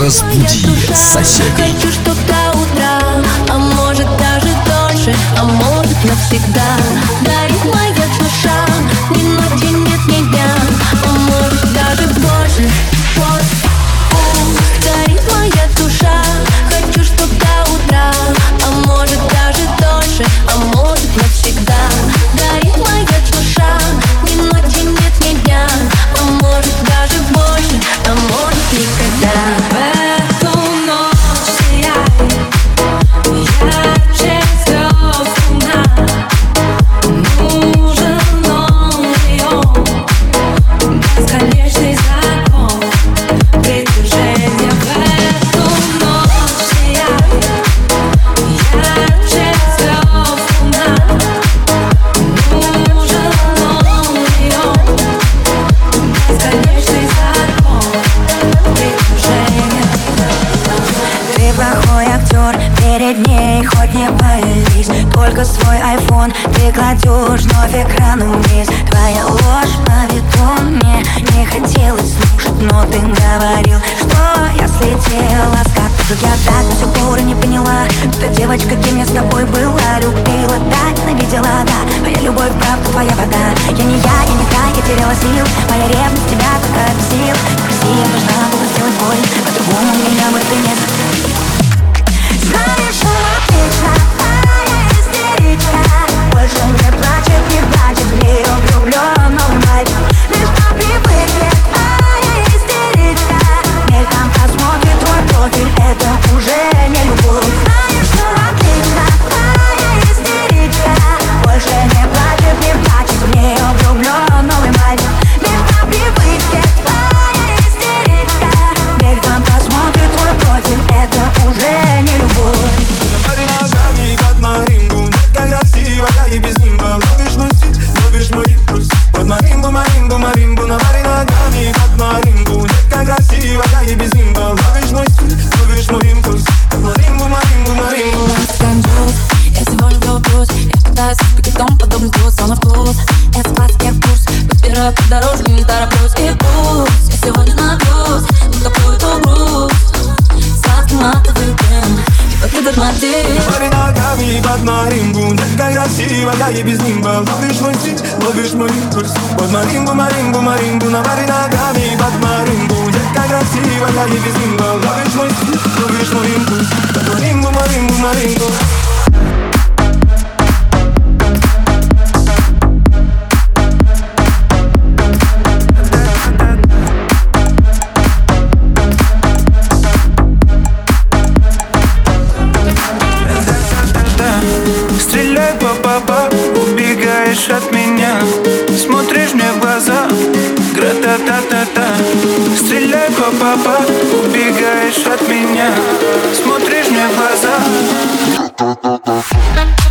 Разбуди соседей. Хочу, чтоб до утра, а может даже дольше, а может навсегда. Да. Я не я, я не та, я теряла сил Моя ревность тебя пока бесил я должна была сделать боль а По-другому меня бы ты не Знаешь, что отлично, моя истеричка. Больше не плачь. Марингу, Марингу, на баре ногами под Марингу Детка красивая и без ловишь мой слух, ловишь мой импульс Марингу, Марингу, Марингу do do do do.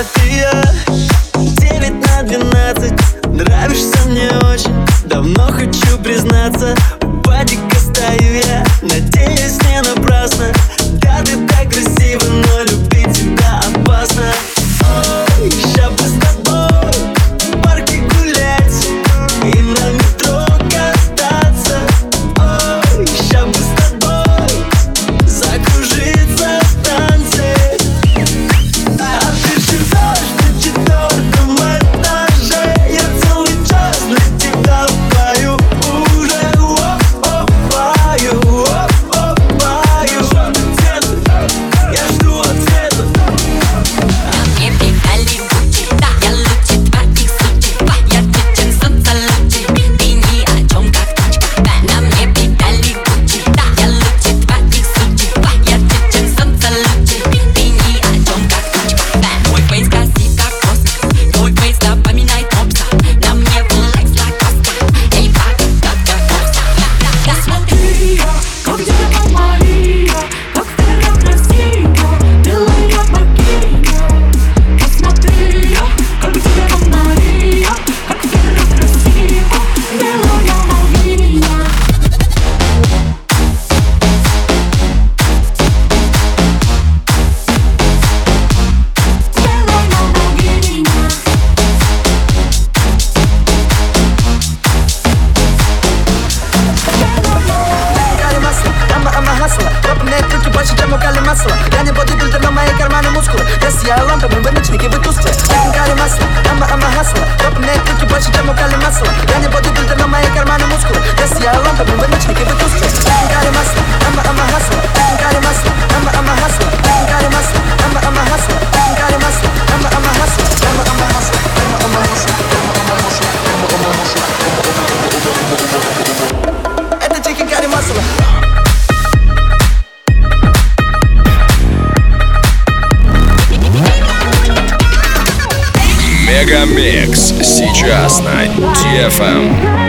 терапия 9 на 12 Нравишься мне очень. Давно хочу признаться. У Бадика стою я Надеюсь, не напрасно. сейчас на DFM.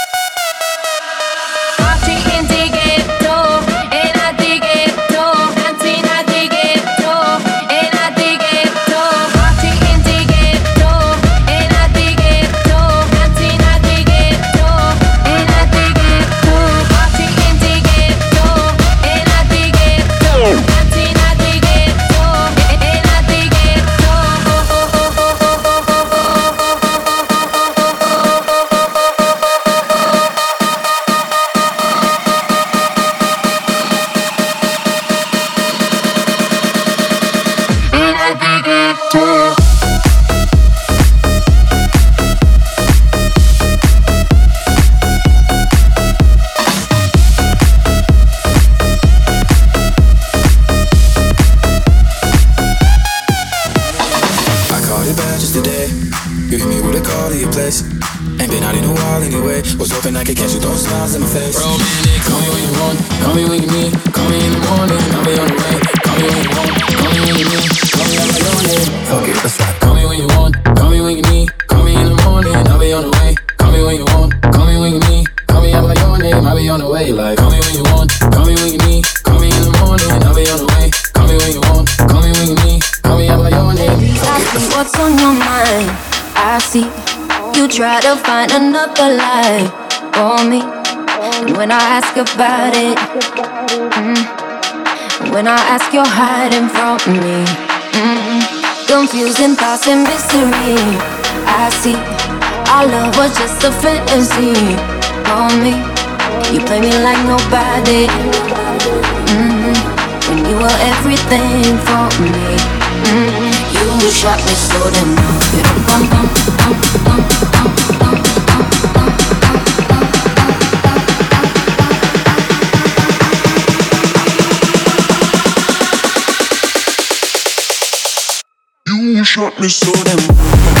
Was hoping I could catch you throwing smiles in my face. Romantic, call me when you want, call me when you need. Call me in the morning, I'll be on the way. Call me when you want, call me when you need. Call me when you want it. Fuck it, let's about it. Mm. When I ask, you're hiding from me. Mm. Confusing thoughts and mystery. I see our love was just a fantasy. for me, you play me like nobody. Mm. When you were everything for me. Mm. You shot me so damn. Shot me so damn.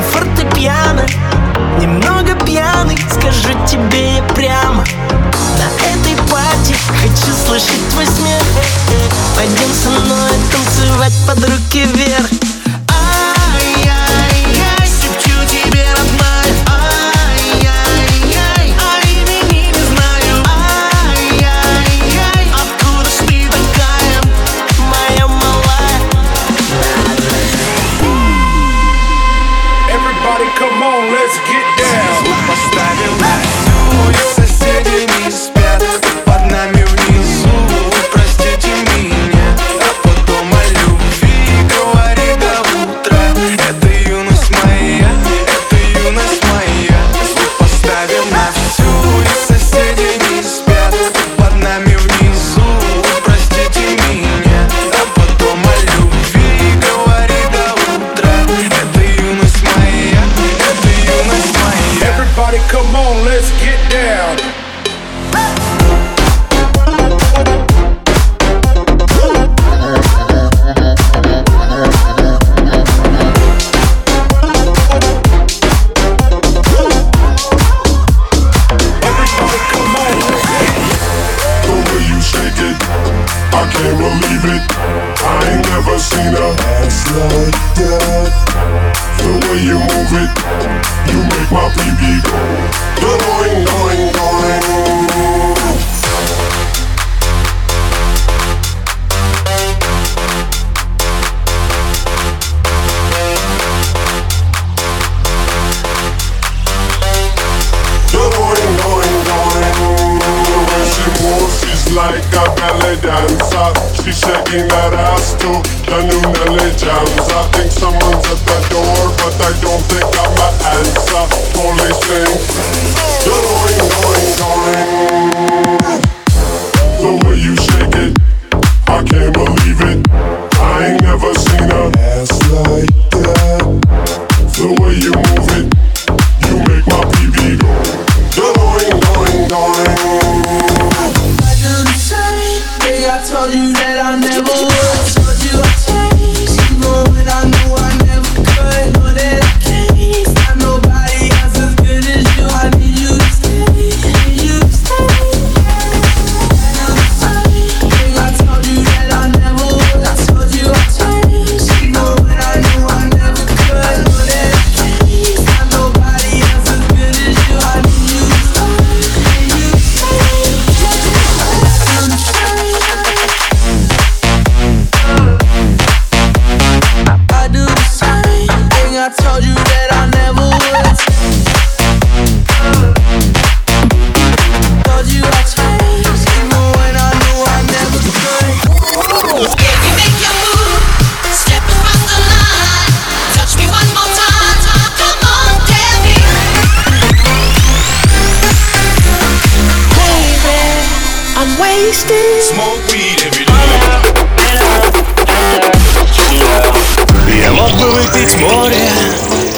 и фортепиано. Немного пьяный, скажу тебе я прямо. На этой пати хочу слышать твой смех. Пойдем со мной танцевать под руки вверх. looking at us too. La luna legends I think someone's at the door But I don't think I'm an answer. Police thing Going, going, going The way you shake it I can't believe it. I ain't never seen a ass like